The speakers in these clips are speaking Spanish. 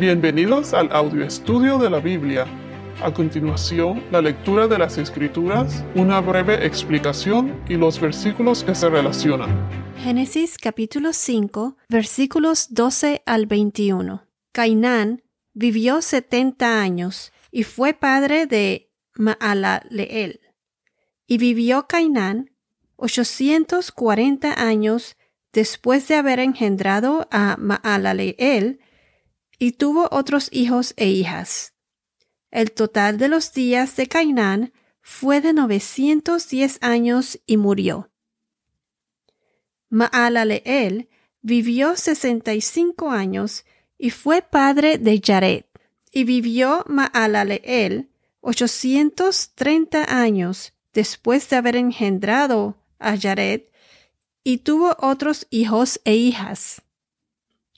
Bienvenidos al audio estudio de la Biblia. A continuación, la lectura de las Escrituras, una breve explicación y los versículos que se relacionan. Génesis capítulo 5, versículos 12 al 21. Cainán vivió 70 años y fue padre de Maalaleel. Y vivió Cainán 840 años después de haber engendrado a Maalaleel y tuvo otros hijos e hijas. El total de los días de Cainán fue de 910 años y murió. Maalaleel vivió 65 años y fue padre de Jared. Y vivió Maalaleel 830 años después de haber engendrado a Jared y tuvo otros hijos e hijas.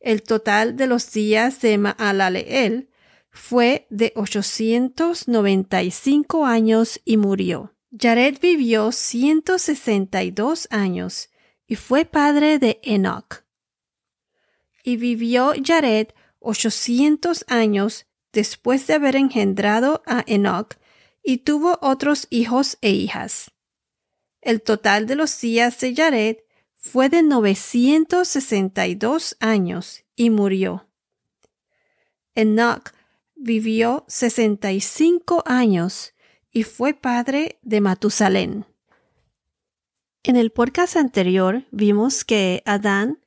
El total de los días de Maalaleel fue de 895 años y murió. Jared vivió 162 años y fue padre de Enoch. Y vivió Jared 800 años después de haber engendrado a Enoch y tuvo otros hijos e hijas. El total de los días de Jared fue de 962 años y murió. Enoch vivió 65 años y fue padre de Matusalén. En el podcast anterior vimos que Adán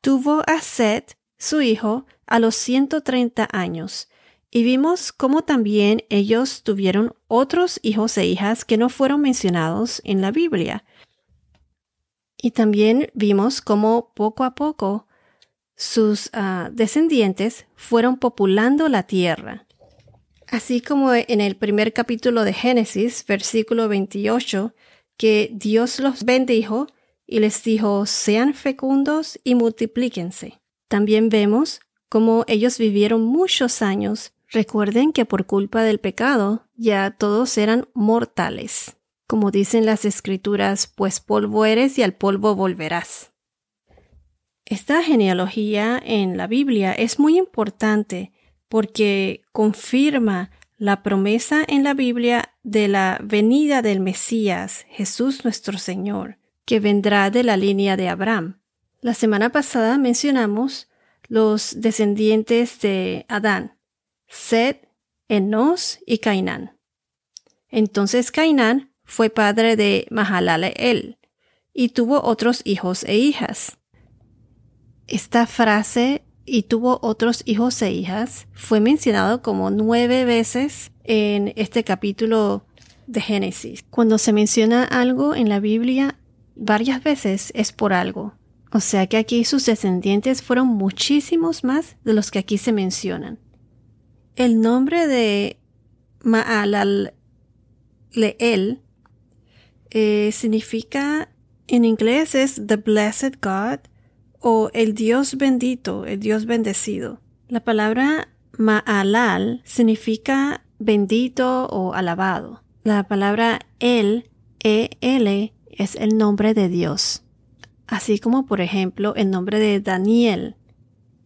tuvo a Seth, su hijo, a los 130 años, y vimos cómo también ellos tuvieron otros hijos e hijas que no fueron mencionados en la Biblia, y también vimos cómo poco a poco sus ah, descendientes fueron populando la tierra. Así como en el primer capítulo de Génesis, versículo 28, que Dios los bendijo y les dijo, sean fecundos y multiplíquense. También vemos cómo ellos vivieron muchos años. Recuerden que por culpa del pecado ya todos eran mortales como dicen las escrituras, pues polvo eres y al polvo volverás. Esta genealogía en la Biblia es muy importante porque confirma la promesa en la Biblia de la venida del Mesías, Jesús nuestro Señor, que vendrá de la línea de Abraham. La semana pasada mencionamos los descendientes de Adán, Sed, Enos y Cainán. Entonces Cainán fue padre de Mahalaleel y tuvo otros hijos e hijas. Esta frase y tuvo otros hijos e hijas fue mencionado como nueve veces en este capítulo de Génesis. Cuando se menciona algo en la Biblia varias veces es por algo. O sea que aquí sus descendientes fueron muchísimos más de los que aquí se mencionan. El nombre de Maalaleel eh, significa en inglés es The Blessed God o el Dios bendito, el Dios bendecido. La palabra Ma'alal significa bendito o alabado. La palabra El, E-L, es el nombre de Dios. Así como, por ejemplo, el nombre de Daniel.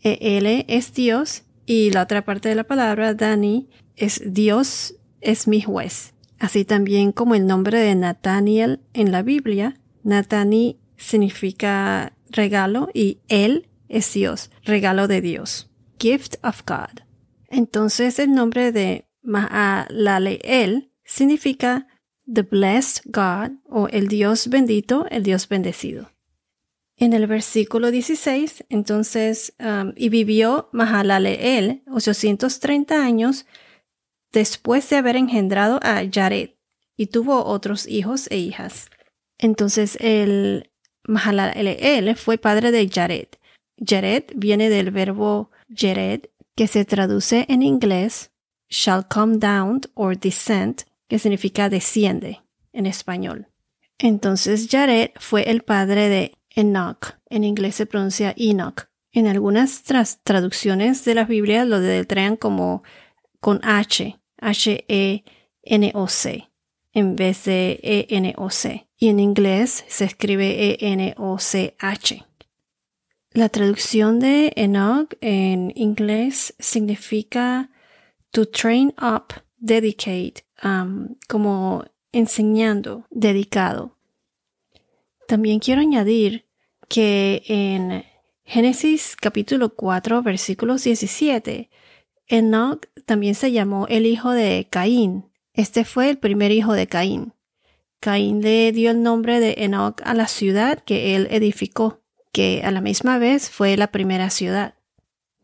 E-L es Dios y la otra parte de la palabra Dani es Dios es mi juez así también como el nombre de Nathaniel en la Biblia. Nathani significa regalo y él es Dios, regalo de Dios, gift of God. Entonces el nombre de Maalaleel significa the blessed God o el Dios bendito, el Dios bendecido. En el versículo 16, entonces, um, y vivió Mahalaleel 830 años después de haber engendrado a Jared y tuvo otros hijos e hijas. Entonces el Mahalaleel fue padre de Jared. Jared viene del verbo Jared, que se traduce en inglés shall come down or descend, que significa desciende en español. Entonces Jared fue el padre de Enoch. En inglés se pronuncia Enoch. En algunas traducciones de la Biblia lo deletrean como con H, H-E-N-O-C, en vez de E-N-O-C. Y en inglés se escribe E-N-O-C-H. La traducción de Enoch en inglés significa to train up, dedicate, um, como enseñando, dedicado. También quiero añadir que en Génesis capítulo 4 versículos 17, Enoch también se llamó el hijo de Caín. Este fue el primer hijo de Caín. Caín le dio el nombre de Enoch a la ciudad que él edificó, que a la misma vez fue la primera ciudad.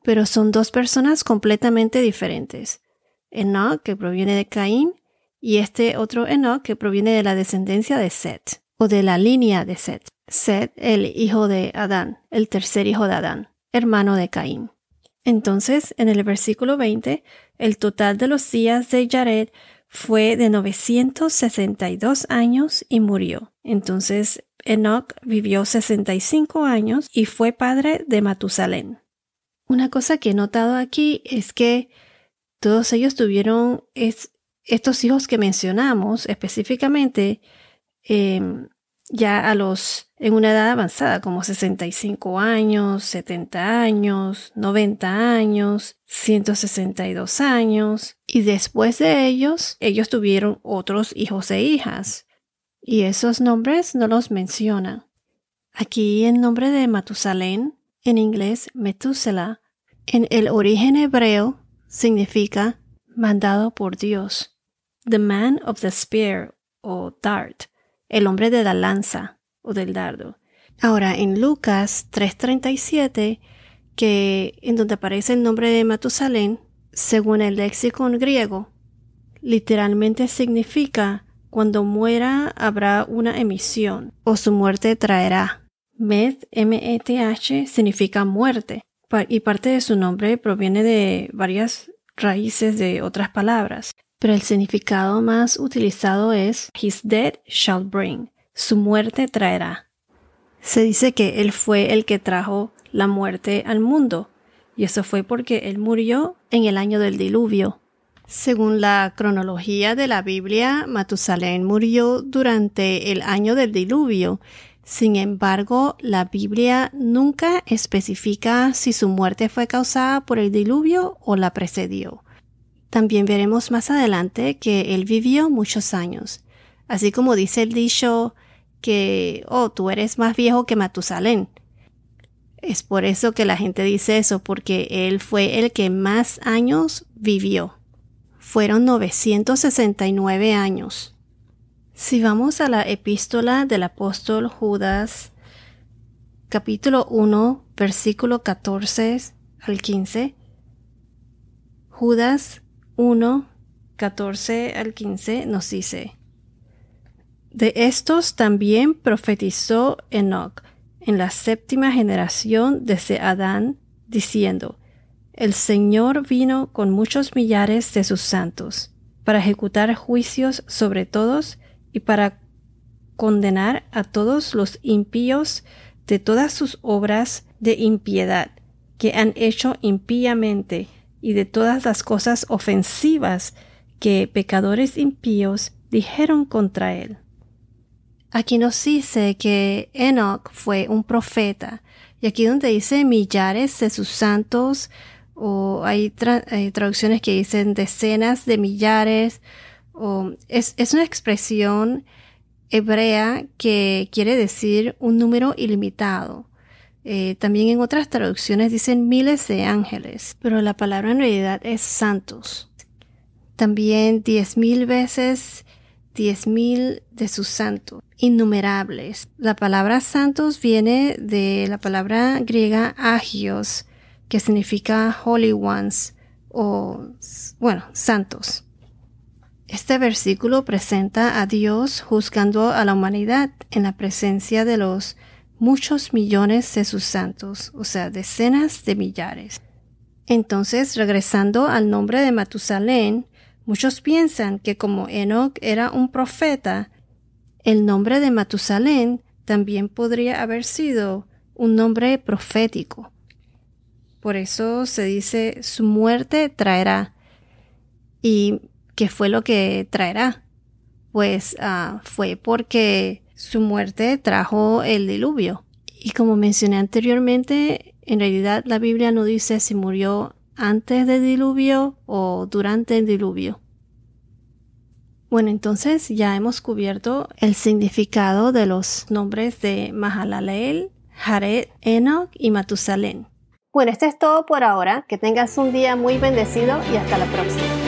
Pero son dos personas completamente diferentes. Enoch, que proviene de Caín, y este otro Enoch, que proviene de la descendencia de Set, o de la línea de Set. Set, el hijo de Adán, el tercer hijo de Adán, hermano de Caín. Entonces, en el versículo 20, el total de los días de Jared fue de 962 años y murió. Entonces, Enoch vivió 65 años y fue padre de Matusalén. Una cosa que he notado aquí es que todos ellos tuvieron estos hijos que mencionamos específicamente em, ya a los en una edad avanzada, como 65 años, 70 años, 90 años, 162 años, y después de ellos, ellos tuvieron otros hijos e hijas, y esos nombres no los menciona. Aquí el nombre de Matusalén, en inglés Metúsela, en el origen hebreo significa mandado por Dios, the man of the spear o dart, el hombre de la lanza o del dardo. Ahora, en Lucas 3:37, que en donde aparece el nombre de Matusalén, según el lexicon griego, literalmente significa cuando muera habrá una emisión o su muerte traerá. Met, M-E-T-H, significa muerte y parte de su nombre proviene de varias raíces de otras palabras, pero el significado más utilizado es His death shall bring, su muerte traerá. Se dice que él fue el que trajo la muerte al mundo, y eso fue porque él murió en el año del diluvio. Según la cronología de la Biblia, Matusalén murió durante el año del diluvio. Sin embargo, la Biblia nunca especifica si su muerte fue causada por el diluvio o la precedió. También veremos más adelante que él vivió muchos años. Así como dice el dicho, que, oh, tú eres más viejo que Matusalén. Es por eso que la gente dice eso, porque él fue el que más años vivió. Fueron 969 años. Si vamos a la epístola del apóstol Judas, capítulo 1, versículo 14 al 15, Judas 1, 14 al 15 nos dice, de estos también profetizó Enoch en la séptima generación desde Adán, diciendo, El Señor vino con muchos millares de sus santos, para ejecutar juicios sobre todos y para condenar a todos los impíos de todas sus obras de impiedad que han hecho impíamente y de todas las cosas ofensivas que pecadores impíos dijeron contra él. Aquí nos dice que Enoch fue un profeta. Y aquí donde dice millares de sus santos, o hay, traducciones que dicen decenas de millares, o es, una expresión hebrea que quiere decir un número ilimitado. Eh, también en otras traducciones dicen miles de ángeles, pero la palabra en realidad es santos. También diez mil veces diez mil de sus santos, innumerables. La palabra santos viene de la palabra griega agios, que significa holy ones o, bueno, santos. Este versículo presenta a Dios juzgando a la humanidad en la presencia de los muchos millones de sus santos, o sea, decenas de millares. Entonces, regresando al nombre de Matusalén, Muchos piensan que como Enoch era un profeta, el nombre de Matusalén también podría haber sido un nombre profético. Por eso se dice su muerte traerá. ¿Y qué fue lo que traerá? Pues ah, fue porque su muerte trajo el diluvio. Y como mencioné anteriormente, en realidad la Biblia no dice si murió antes del diluvio o durante el diluvio. Bueno, entonces ya hemos cubierto el significado de los nombres de Mahalalel, Jared, Enoch y Matusalén. Bueno, esto es todo por ahora. Que tengas un día muy bendecido y hasta la próxima.